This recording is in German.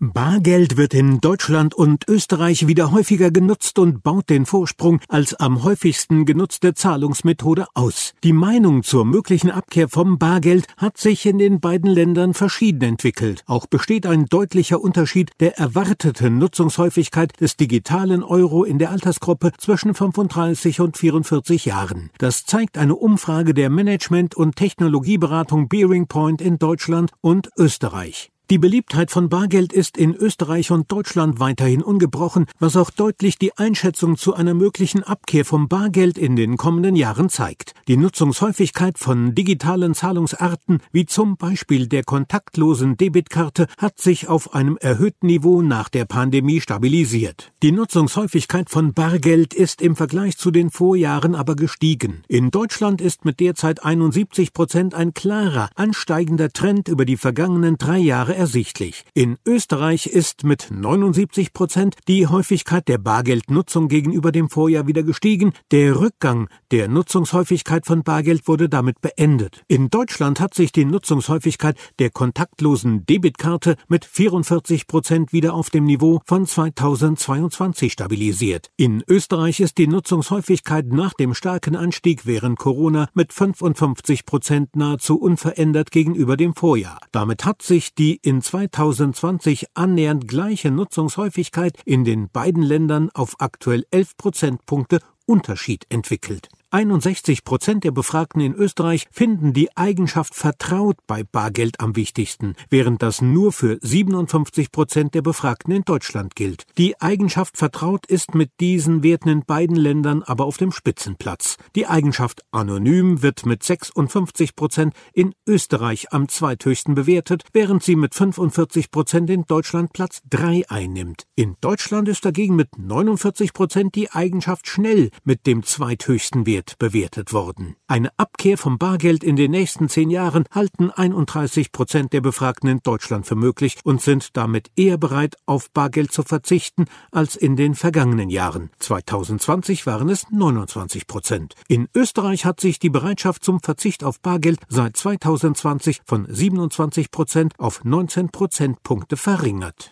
Bargeld wird in Deutschland und Österreich wieder häufiger genutzt und baut den Vorsprung als am häufigsten genutzte Zahlungsmethode aus. Die Meinung zur möglichen Abkehr vom Bargeld hat sich in den beiden Ländern verschieden entwickelt. Auch besteht ein deutlicher Unterschied der erwarteten Nutzungshäufigkeit des digitalen Euro in der Altersgruppe zwischen 35 und 44 Jahren. Das zeigt eine Umfrage der Management- und Technologieberatung Bearing Point in Deutschland und Österreich. Die Beliebtheit von Bargeld ist in Österreich und Deutschland weiterhin ungebrochen, was auch deutlich die Einschätzung zu einer möglichen Abkehr vom Bargeld in den kommenden Jahren zeigt. Die Nutzungshäufigkeit von digitalen Zahlungsarten, wie zum Beispiel der kontaktlosen Debitkarte, hat sich auf einem erhöhten Niveau nach der Pandemie stabilisiert. Die Nutzungshäufigkeit von Bargeld ist im Vergleich zu den Vorjahren aber gestiegen. In Deutschland ist mit derzeit 71 Prozent ein klarer, ansteigender Trend über die vergangenen drei Jahre ersichtlich. In Österreich ist mit 79 Prozent die Häufigkeit der Bargeldnutzung gegenüber dem Vorjahr wieder gestiegen. Der Rückgang der Nutzungshäufigkeit von Bargeld wurde damit beendet. In Deutschland hat sich die Nutzungshäufigkeit der kontaktlosen Debitkarte mit 44 Prozent wieder auf dem Niveau von 2022 stabilisiert. In Österreich ist die Nutzungshäufigkeit nach dem starken Anstieg während Corona mit 55 Prozent nahezu unverändert gegenüber dem Vorjahr. Damit hat sich die in 2020 annähernd gleiche Nutzungshäufigkeit in den beiden Ländern auf aktuell 11 Prozentpunkte Unterschied entwickelt. 61 Prozent der Befragten in Österreich finden die Eigenschaft vertraut bei Bargeld am wichtigsten, während das nur für 57 Prozent der Befragten in Deutschland gilt. Die Eigenschaft vertraut ist mit diesen Werten in beiden Ländern aber auf dem Spitzenplatz. Die Eigenschaft anonym wird mit 56 Prozent in Österreich am zweithöchsten bewertet, während sie mit 45 Prozent in Deutschland Platz 3 einnimmt. In Deutschland ist dagegen mit 49 Prozent die Eigenschaft schnell mit dem zweithöchsten Wert Wert bewertet worden. Eine Abkehr vom Bargeld in den nächsten zehn Jahren halten 31 Prozent der Befragten in Deutschland für möglich und sind damit eher bereit, auf Bargeld zu verzichten als in den vergangenen Jahren. 2020 waren es 29 Prozent. In Österreich hat sich die Bereitschaft zum Verzicht auf Bargeld seit 2020 von 27 Prozent auf 19 Prozentpunkte verringert.